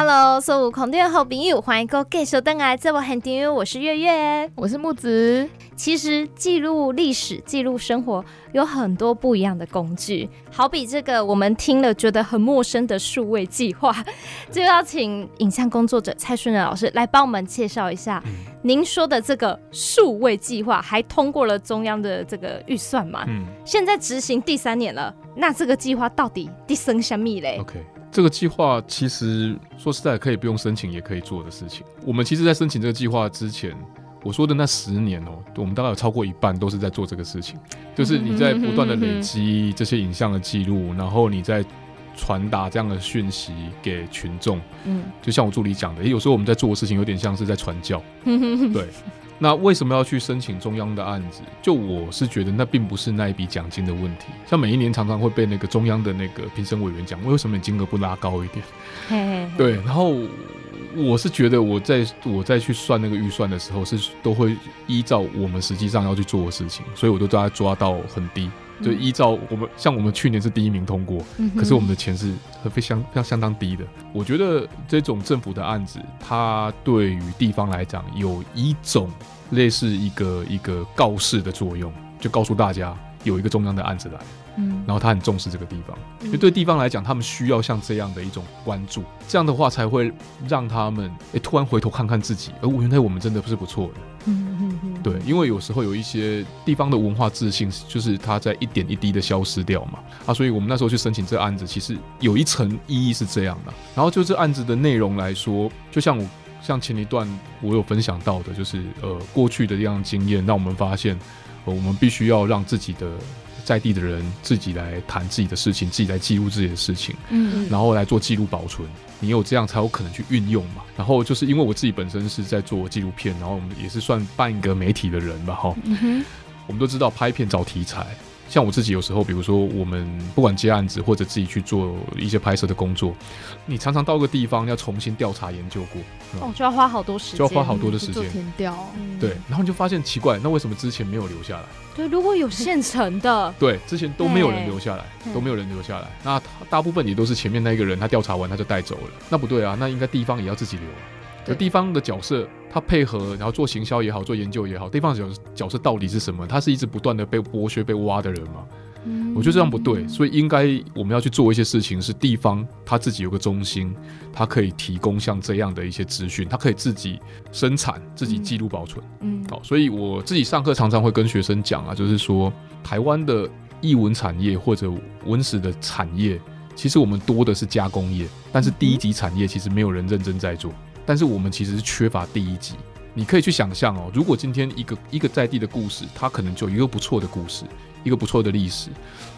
Hello，所有空电好朋友，欢迎各位继续登来这部很订阅，我是月月，我是木子。其实记录历史、记录生活有很多不一样的工具，好比这个我们听了觉得很陌生的数位计划，就要请影像工作者蔡顺仁老师来帮我们介绍一下。您说的这个数位计划还通过了中央的这个预算嘛？嗯，现在执行第三年了，那这个计划到底第生什么嘞？OK，这个计划其实说实在可以不用申请也可以做的事情。我们其实，在申请这个计划之前。我说的那十年哦，我们大概有超过一半都是在做这个事情，就是你在不断的累积这些影像的记录，然后你在传达这样的讯息给群众。嗯，就像我助理讲的，有时候我们在做的事情有点像是在传教。对，那为什么要去申请中央的案子？就我是觉得那并不是那一笔奖金的问题。像每一年常常会被那个中央的那个评审委员讲，为什么你金额不拉高一点？对，然后。我是觉得，我在我在去算那个预算的时候，是都会依照我们实际上要去做的事情，所以我都把它抓到很低，就依照我们像我们去年是第一名通过，可是我们的钱是非相非常相当低的。我觉得这种政府的案子，它对于地方来讲有一种类似一个一个告示的作用，就告诉大家有一个中央的案子来。嗯，然后他很重视这个地方，因为对地方来讲，他们需要像这样的一种关注，这样的话才会让他们哎突然回头看看自己，而原来我们真的不是不错的。嗯嗯嗯，对，因为有时候有一些地方的文化自信，就是它在一点一滴的消失掉嘛。啊，所以我们那时候去申请这个案子，其实有一层意义是这样的。然后就这案子的内容来说，就像我像前一段我有分享到的，就是呃过去的这样经验，让我们发现，呃我们必须要让自己的。在地的人自己来谈自己的事情，自己来记录自己的事情，嗯，然后来做记录保存。你有这样才有可能去运用嘛。然后就是因为我自己本身是在做纪录片，然后我们也是算半个媒体的人吧，哈。我们都知道拍片找题材，像我自己有时候，比如说我们不管接案子或者自己去做一些拍摄的工作，你常常到个地方要重新调查研究过，哦，就要花好多时间，就要花好多的时间填调。对，然后你就发现奇怪，那为什么之前没有留下来？对，如果有现成的，对，之前都没有人留下来，都没有人留下来。那大部分也都是前面那个人，他调查完他就带走了。那不对啊，那应该地方也要自己留。那地方的角色，他配合，然后做行销也好，做研究也好，地方角角色到底是什么？他是一直不断的被剥削、被挖的人吗？我觉得这样不对，所以应该我们要去做一些事情，是地方他自己有个中心，他可以提供像这样的一些资讯，他可以自己生产、自己记录保存。嗯，好，所以我自己上课常常会跟学生讲啊，就是说台湾的译文产业或者文史的产业，其实我们多的是加工业，但是第一级产业其实没有人认真在做，但是我们其实是缺乏第一集。你可以去想象哦，如果今天一个一个在地的故事，它可能就一个不错的故事。一个不错的历史，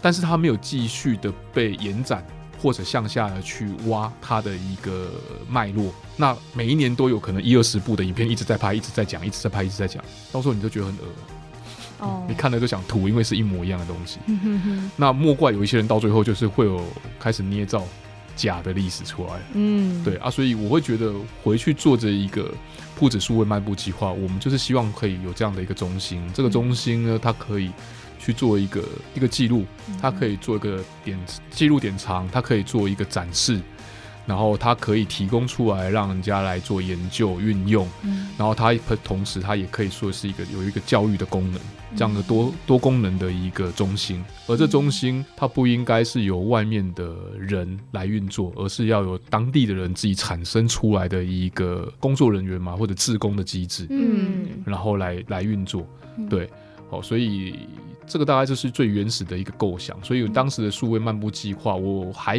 但是它没有继续的被延展或者向下的去挖它的一个脉络。那每一年都有可能一二十部的影片一直在拍，一直在讲，一直在拍，一直在讲，到时候你就觉得很恶哦，你看了就想吐，因为是一模一样的东西。那莫怪有一些人到最后就是会有开始捏造假的历史出来。嗯，对啊，所以我会觉得回去做这一个铺子数位漫步计划，我们就是希望可以有这样的一个中心。这个中心呢，它可以。去做一个一个记录，它可以做一个点记录点藏，它可以做一个展示，然后它可以提供出来让人家来做研究运用，然后它同时它也可以说是一个有一个教育的功能，这样的多多功能的一个中心。而这中心它不应该是由外面的人来运作，而是要有当地的人自己产生出来的一个工作人员嘛，或者自工的机制，嗯，然后来来运作，对，好，所以。这个大概就是最原始的一个构想，所以当时的数位漫步计划，我还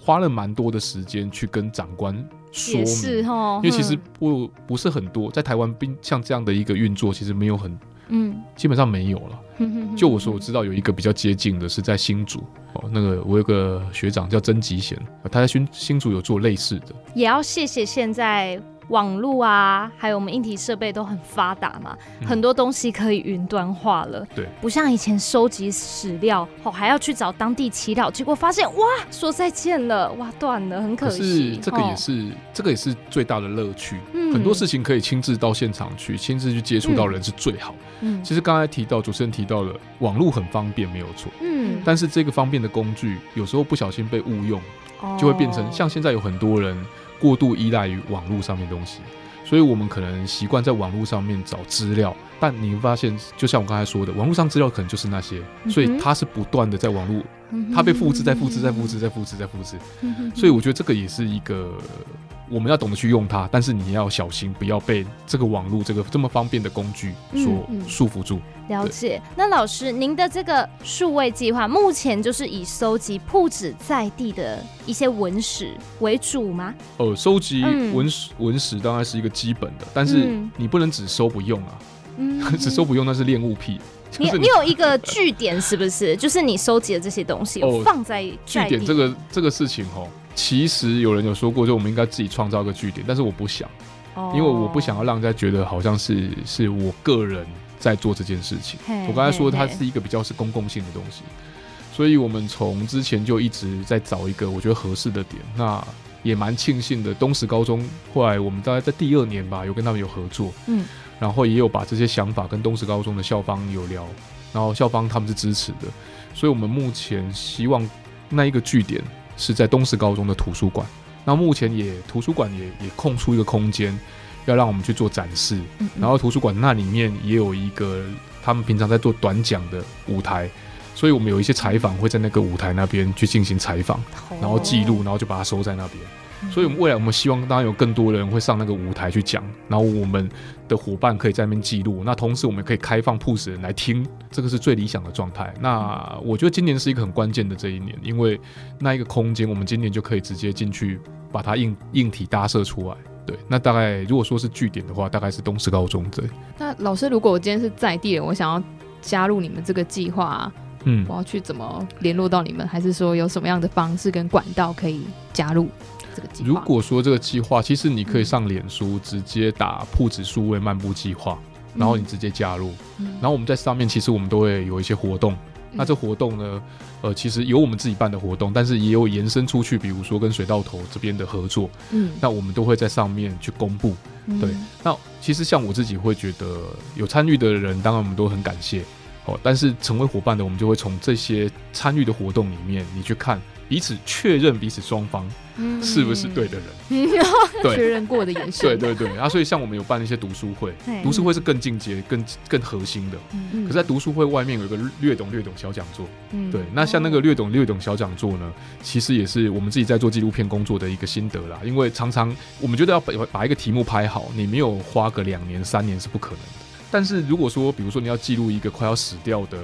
花了蛮多的时间去跟长官说明，因为其实不不是很多，在台湾并像这样的一个运作，其实没有很，嗯，基本上没有了。就我所知道，有一个比较接近的是在新竹，哦，那个我有个学长叫曾吉贤，他在新新竹有做类似的。也要谢谢现在。网络啊，还有我们硬体设备都很发达嘛，很多东西可以云端化了。对，不像以前收集史料，哦，还要去找当地祈祷，结果发现哇，说再见了，哇，断了，很可惜。是这个也是，这个也是最大的乐趣。嗯，很多事情可以亲自到现场去，亲自去接触到人是最好。嗯，其实刚才提到主持人提到了网络很方便，没有错。嗯，但是这个方便的工具有时候不小心被误用，就会变成像现在有很多人。过度依赖于网络上面东西，所以我们可能习惯在网络上面找资料，但你会发现，就像我刚才说的，网络上资料可能就是那些，所以它是不断的在网络，它被复制、再复制、再复制、再复制、再复制，所以我觉得这个也是一个。我们要懂得去用它，但是你要小心，不要被这个网络这个这么方便的工具所束缚住。了解。那老师，您的这个数位计划目前就是以收集铺子在地的一些文史为主吗？呃，收集文史文史当然是一个基本的，但是你不能只收不用啊。嗯，只收不用那是恋物癖。你你有一个据点是不是？就是你收集的这些东西 放在据点这个这个事情哦。其实有人有说过，就我们应该自己创造个据点，但是我不想，因为我不想要让人家觉得好像是是我个人在做这件事情。我刚才说它是一个比较是公共性的东西，所以我们从之前就一直在找一个我觉得合适的点。那也蛮庆幸的，东石高中后来我们大概在第二年吧，有跟他们有合作，嗯，然后也有把这些想法跟东石高中的校方有聊，然后校方他们是支持的，所以我们目前希望那一个据点。是在东石高中的图书馆，那目前也图书馆也也空出一个空间，要让我们去做展示。然后图书馆那里面也有一个他们平常在做短讲的舞台，所以我们有一些采访会在那个舞台那边去进行采访，然后记录，然后就把它收在那边。所以，我们未来我们希望当然有更多人会上那个舞台去讲，然后我们的伙伴可以在那边记录。那同时，我们可以开放 PUS 人来听，这个是最理想的状态。那我觉得今年是一个很关键的这一年，因为那一个空间，我们今年就可以直接进去把它硬硬体搭设出来。对，那大概如果说是据点的话，大概是东石高中对。那老师，如果我今天是在地人，我想要加入你们这个计划，嗯，我要去怎么联络到你们？还是说有什么样的方式跟管道可以加入？如果说这个计划，其实你可以上脸书直接打“铺子数位漫步计划”，然后你直接加入，然后我们在上面其实我们都会有一些活动。那这活动呢，呃，其实有我们自己办的活动，但是也有延伸出去，比如说跟水稻头这边的合作，嗯，那我们都会在上面去公布。对，那其实像我自己会觉得有参与的人，当然我们都很感谢。哦，但是成为伙伴的，我们就会从这些参与的活动里面，你去看。彼此确认彼此双方是不是对的人，对确认过的眼神，对对对。啊，所以像我们有办一些读书会，读书会是更进阶、更更核心的。可是在读书会外面有一个略懂略懂小讲座，对。那像那个略懂略懂小讲座呢，其实也是我们自己在做纪录片工作的一个心得啦。因为常常我们觉得要把把一个题目拍好，你没有花个两年三年是不可能的。但是如果说，比如说你要记录一个快要死掉的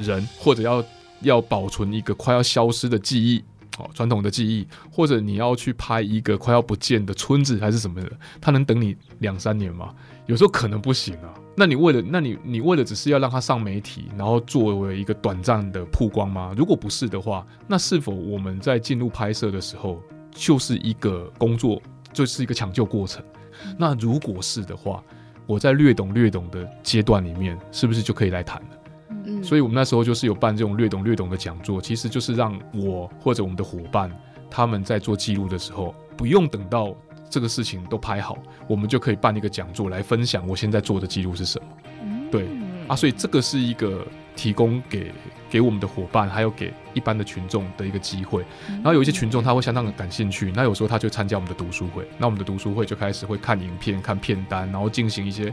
人，或者要要保存一个快要消失的记忆，哦，传统的记忆，或者你要去拍一个快要不见的村子还是什么的，他能等你两三年吗？有时候可能不行啊。那你为了，那你你为了只是要让他上媒体，然后作为一个短暂的曝光吗？如果不是的话，那是否我们在进入拍摄的时候就是一个工作，就是一个抢救过程？那如果是的话，我在略懂略懂的阶段里面，是不是就可以来谈了？嗯，所以我们那时候就是有办这种略懂略懂的讲座，其实就是让我或者我们的伙伴他们在做记录的时候，不用等到这个事情都拍好，我们就可以办一个讲座来分享我现在做的记录是什么。对啊，所以这个是一个提供给给我们的伙伴，还有给一般的群众的一个机会。然后有一些群众他会相当的感兴趣，那有时候他就参加我们的读书会，那我们的读书会就开始会看影片、看片单，然后进行一些。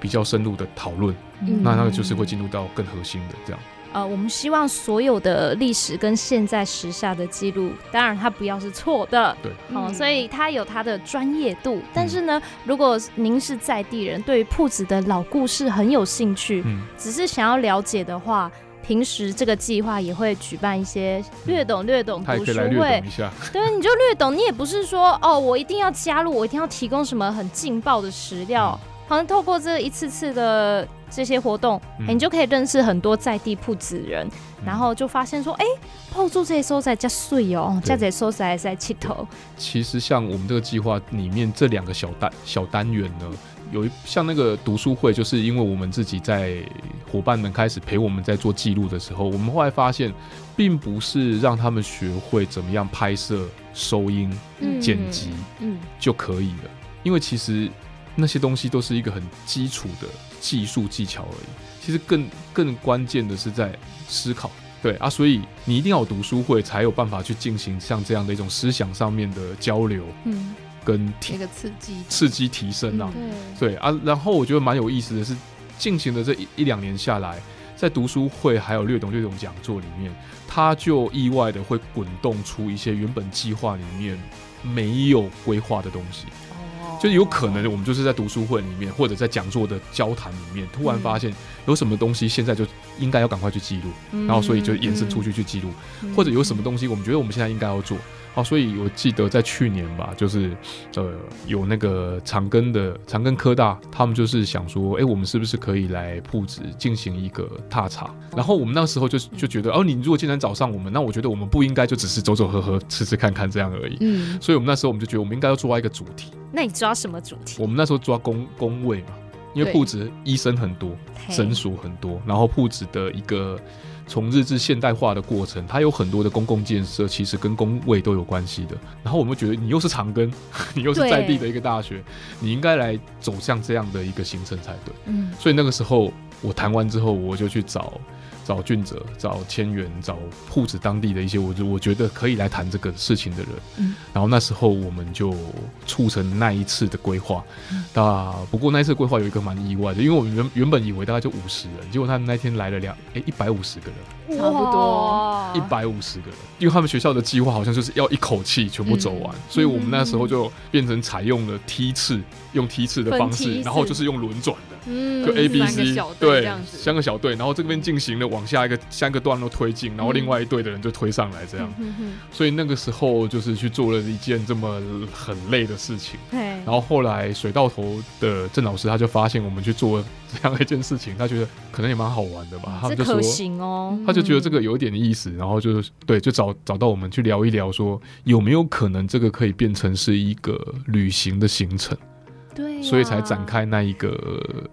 比较深入的讨论，那那个就是会进入到更核心的这样。呃，我们希望所有的历史跟现在时下的记录，当然它不要是错的，对，好，所以它有它的专业度。但是呢，如果您是在地人，对于铺子的老故事很有兴趣，嗯，只是想要了解的话，平时这个计划也会举办一些略懂略懂读书会，对，你就略懂，你也不是说哦，我一定要加入，我一定要提供什么很劲爆的史料。好像透过这一次次的这些活动，哎，你就可以认识很多在地铺子人，然后就发现说，哎，泡住这些收在加碎哦，加这些收在在气头。其实像我们这个计划里面这两个小单小单元呢，有一像那个读书会，就是因为我们自己在伙伴们开始陪我们在做记录的时候，我们后来发现，并不是让他们学会怎么样拍摄、收音、剪辑，嗯，就可以了，因为其实。那些东西都是一个很基础的技术技巧而已。其实更更关键的是在思考，对啊，所以你一定要有读书会，才有办法去进行像这样的一种思想上面的交流。嗯，跟那个刺激刺激提升啊。对啊，然后我觉得蛮有意思的是，进行的这一一两年下来，在读书会还有略懂略懂讲座里面，他就意外的会滚动出一些原本计划里面没有规划的东西。就有可能我们就是在读书会里面，或者在讲座的交谈里面，突然发现有什么东西现在就应该要赶快去记录，然后所以就延伸出去去记录，或者有什么东西我们觉得我们现在应该要做。好，所以我记得在去年吧，就是呃有那个长庚的长庚科大，他们就是想说，哎，我们是不是可以来铺子进行一个踏查？然后我们那时候就就觉得，哦，你如果既然找上我们，那我觉得我们不应该就只是走走喝喝、吃吃看看这样而已。嗯，所以我们那时候我们就觉得，我们应该要抓一个主题。那你抓什么主题？我们那时候抓工工位嘛，因为铺子医生很多，诊所很多，然后铺子的一个。从日治现代化的过程，它有很多的公共建设，其实跟工位都有关系的。然后我们觉得，你又是长庚，你又是在地的一个大学，你应该来走向这样的一个行程才对。嗯，所以那个时候我谈完之后，我就去找。找俊哲，找千源，找铺子当地的一些，我就我觉得可以来谈这个事情的人。嗯，然后那时候我们就促成那一次的规划。那不过那一次规划有一个蛮意外的，因为我们原原本以为大概就五十人，结果他们那天来了两哎一百五十个人，差不多一百五十个人，因为他们学校的计划好像就是要一口气全部走完，所以我们那时候就变成采用了梯次，用梯次的方式，然后就是用轮转的，嗯，就 A B C 对，三个小队，然后这边进行了。往下一个三个段落推进，然后另外一队的人就推上来，这样。所以那个时候就是去做了一件这么很累的事情。然后后来水稻头的郑老师他就发现我们去做这样一件事情，他觉得可能也蛮好玩的吧。他们就说，他就觉得这个有点意思，然后就是对，就找找到我们去聊一聊，说有没有可能这个可以变成是一个旅行的行程。对，所以才展开那一个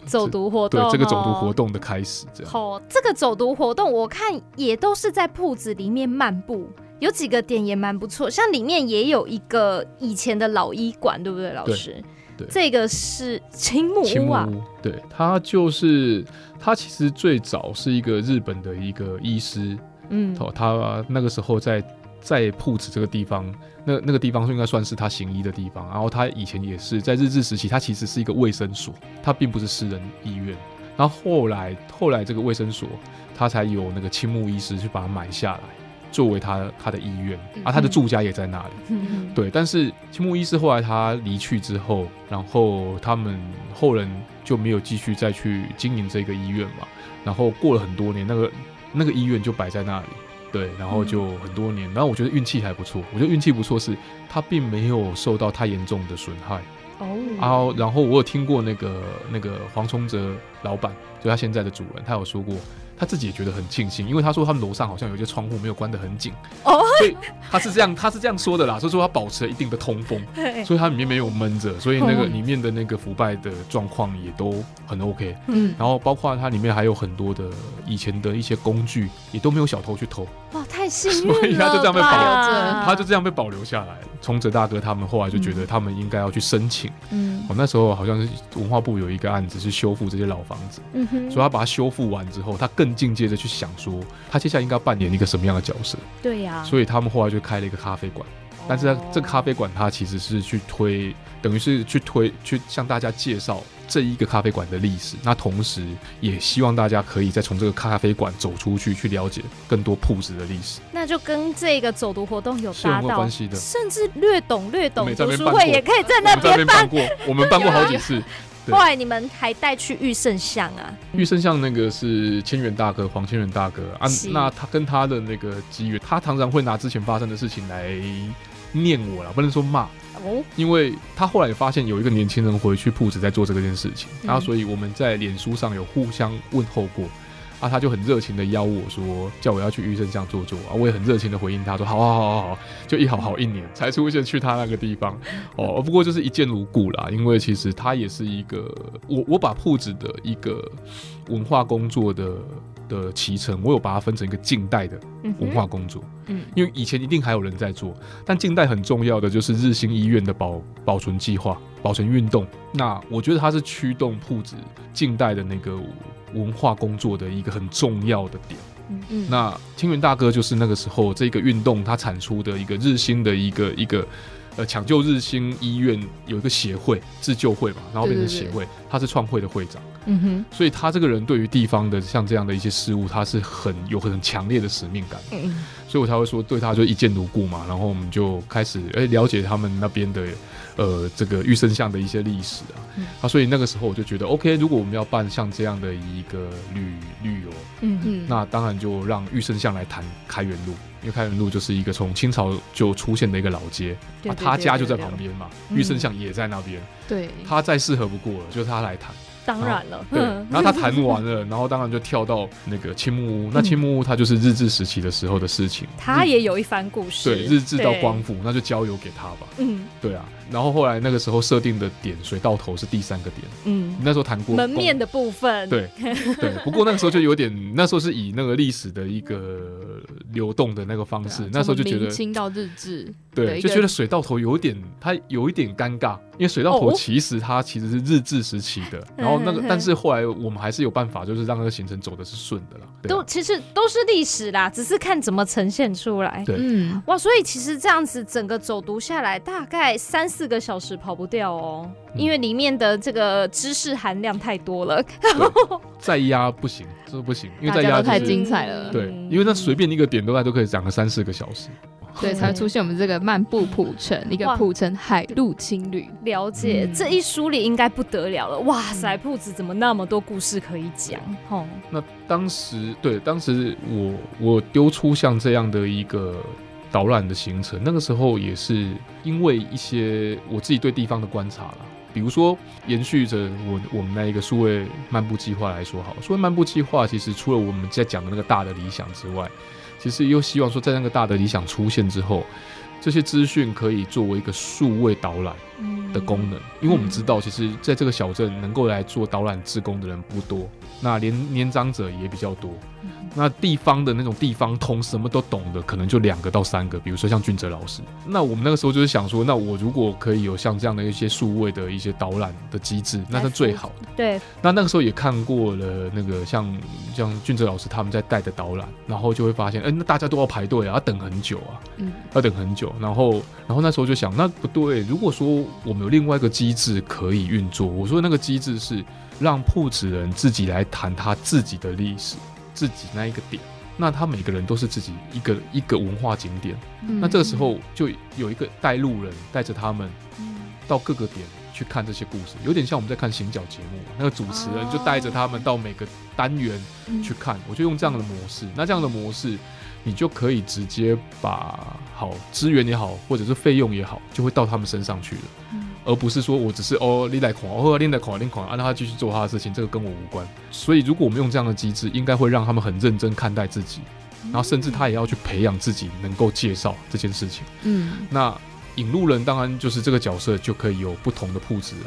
走读活动，对这个走读活动的开始，这样。好，这个走读活动我看也都是在铺子里面漫步，有几个点也蛮不错，像里面也有一个以前的老医馆，对不对，老师？对，这个是青木屋啊。对，他就是他其实最早是一个日本的一个医师，嗯，哦，他那个时候在。在铺子这个地方，那那个地方应该算是他行医的地方。然后他以前也是在日治时期，他其实是一个卫生所，他并不是私人医院。然后后来后来这个卫生所，他才有那个青木医师去把它买下来，作为他他的医院，啊，他的住家也在那里。对，但是青木医师后来他离去之后，然后他们后人就没有继续再去经营这个医院嘛。然后过了很多年，那个那个医院就摆在那里。对，然后就很多年，然后我觉得运气还不错。我觉得运气不错，是他并没有受到太严重的损害。哦，然后然后我有听过那个那个黄崇哲老板，就他现在的主人，他有说过。他自己也觉得很庆幸，因为他说他们楼上好像有些窗户没有关得很紧，哦，所以他是这样，他是这样说的啦，所以说他保持了一定的通风，所以它里面没有闷着，所以那个里面的那个腐败的状况也都很 OK，嗯，然后包括它里面还有很多的以前的一些工具，也都没有小偷去偷，哇，太幸运了，所以他就这样被保留着，他就这样被保留下来。崇哲大哥他们后来就觉得他们应该要去申请，嗯，我那时候好像是文化部有一个案子是修复这些老房子，嗯哼，所以他把它修复完之后，他更。进阶的去想说，他接下来应该扮演一个什么样的角色？对呀，所以他们后来就开了一个咖啡馆，但是这个咖啡馆它其实是去推，等于是去推，去向大家介绍这一个咖啡馆的历史。那同时也希望大家可以再从这个咖啡馆走出去，去了解更多铺子的历史。那就跟这个走读活动有搭到关系的，甚至略懂略懂读书会也可以在那边办过，我们办过好几次。后来你们还带去玉圣像啊？玉圣像那个是千元大哥黄千元大哥啊，那他跟他的那个机缘，他常常会拿之前发生的事情来念我了，不能说骂。哦，因为他后来也发现有一个年轻人回去铺子在做这件事情，然后所以我们在脸书上有互相问候过。啊，他就很热情的邀我说，叫我要去玉生巷坐坐啊，我也很热情的回应他说，好好好好好，就一好好一年才出现去他那个地方哦，不过就是一见如故啦，因为其实他也是一个我我把铺子的一个文化工作的的脐程，我有把它分成一个近代的文化工作，嗯，因为以前一定还有人在做，但近代很重要的就是日新医院的保保存计划、保存运动，那我觉得它是驱动铺子近代的那个。文化工作的一个很重要的点，嗯嗯，那青云大哥就是那个时候这个运动他产出的一个日新的一个一个呃抢救日新医院有一个协会自救会嘛，然后变成协会，他是创会的会长。嗯哼，所以他这个人对于地方的像这样的一些事物，他是很有很强烈的使命感。嗯，所以我才会说对他就一见如故嘛。然后我们就开始哎了解他们那边的呃这个玉生巷的一些历史啊。啊，所以那个时候我就觉得 OK，如果我们要办像这样的一个旅旅游，嗯嗯，那当然就让玉生巷来谈开元路，因为开元路就是一个从清朝就出现的一个老街，啊，他家就在旁边嘛，玉生巷也在那边，对，他再适合不过了，就是他来谈。当然了，对，然后他谈完了，然后当然就跳到那个青木屋。那青木屋它就是日治时期的时候的事情，他也有一番故事。对，日治到光复，那就交由给他吧。嗯，对啊。然后后来那个时候设定的点水到头是第三个点，嗯，那时候谈过门面的部分，对对。不过那个时候就有点，那时候是以那个历史的一个流动的那个方式，那时候就觉得清到日治，对，就觉得水到头有点，它有一点尴尬，因为水到头其实它其实是日治时期的，然后那个，但是后来我们还是有办法，就是让那个行程走的是顺的了。都其实都是历史啦，只是看怎么呈现出来。对，嗯，哇，所以其实这样子整个走读下来，大概三。四个小时跑不掉哦，因为里面的这个知识含量太多了。再压不行，这不行，因为再压太精彩了。对，因为那随便一个点都在都可以讲个三四个小时。对，才会出现我们这个漫步浦城，一个浦城海陆青旅。了解这一梳理应该不得了了。哇塞，铺子怎么那么多故事可以讲？哦，那当时对，当时我我丢出像这样的一个。导览的行程，那个时候也是因为一些我自己对地方的观察了，比如说延续着我我们那一个数位漫步计划来说，好，数位漫步计划其实除了我们在讲的那个大的理想之外，其实又希望说在那个大的理想出现之后，这些资讯可以作为一个数位导览的功能，因为我们知道，其实在这个小镇能够来做导览志工的人不多，那连年长者也比较多。那地方的那种地方通什么都懂的，可能就两个到三个。比如说像俊哲老师，那我们那个时候就是想说，那我如果可以有像这样的一些数位的一些导览的机制，那是最好的。对。那那个时候也看过了那个像像俊哲老师他们在带的导览，然后就会发现，哎，那大家都要排队啊，要等很久啊，嗯，要等很久。然后然后那时候就想，那不对，如果说我们有另外一个机制可以运作，我说那个机制是让铺子人自己来谈他自己的历史。自己那一个点，那他每个人都是自己一个一个文化景点，那这个时候就有一个带路人带着他们到各个点去看这些故事，有点像我们在看行脚节目，那个主持人就带着他们到每个单元去看，我就用这样的模式，那这样的模式你就可以直接把好资源也好，或者是费用也好，就会到他们身上去了。而不是说我只是哦，你来狂，哦，你来狂，你狂，让他继续做他的事情，这个跟我无关。所以，如果我们用这样的机制，应该会让他们很认真看待自己，然后甚至他也要去培养自己，能够介绍这件事情。嗯，那引路人当然就是这个角色，就可以有不同的铺子人，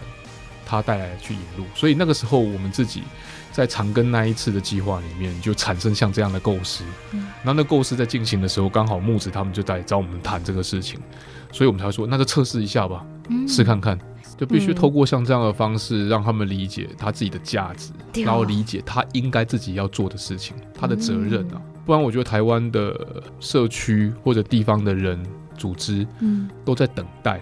他带来去引路。所以那个时候，我们自己在长庚那一次的计划里面，就产生像这样的构思。嗯，然后那构思在进行的时候，刚好木子他们就在找我们谈这个事情。所以我们才说，那就测试一下吧，试看看，就必须透过像这样的方式，让他们理解他自己的价值，然后理解他应该自己要做的事情，他的责任啊。不然，我觉得台湾的社区或者地方的人组织，嗯，都在等待。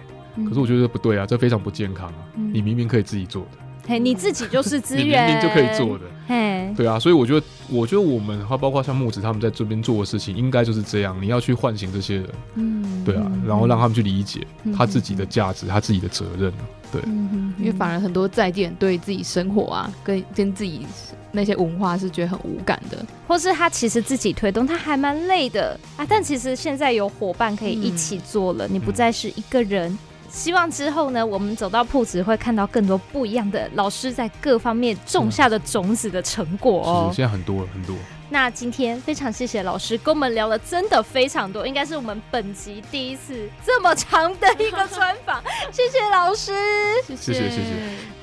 可是我觉得不对啊，这非常不健康啊！你明明可以自己做的。嘿，你自己就是资 源，明明就可以做的。嘿，对啊，所以我觉得，我觉得我们还包括像木子他们在这边做的事情，应该就是这样。你要去唤醒这些人，嗯，对啊，然后让他们去理解他自己的价值，他自己的责任对，因为反而很多在地人对自己生活啊，跟跟自己那些文化是觉得很无感的，或是他其实自己推动，他还蛮累的啊。但其实现在有伙伴可以一起做了，你不再是一个人。希望之后呢，我们走到铺子会看到更多不一样的老师在各方面种下的种子的成果哦。现在很多很多。那今天非常谢谢老师跟我们聊了，真的非常多，应该是我们本集第一次这么长的一个专访。谢谢老师，谢谢谢谢。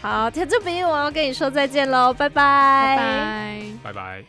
好，田志斌，我要跟你说再见喽，拜拜，拜拜，拜拜。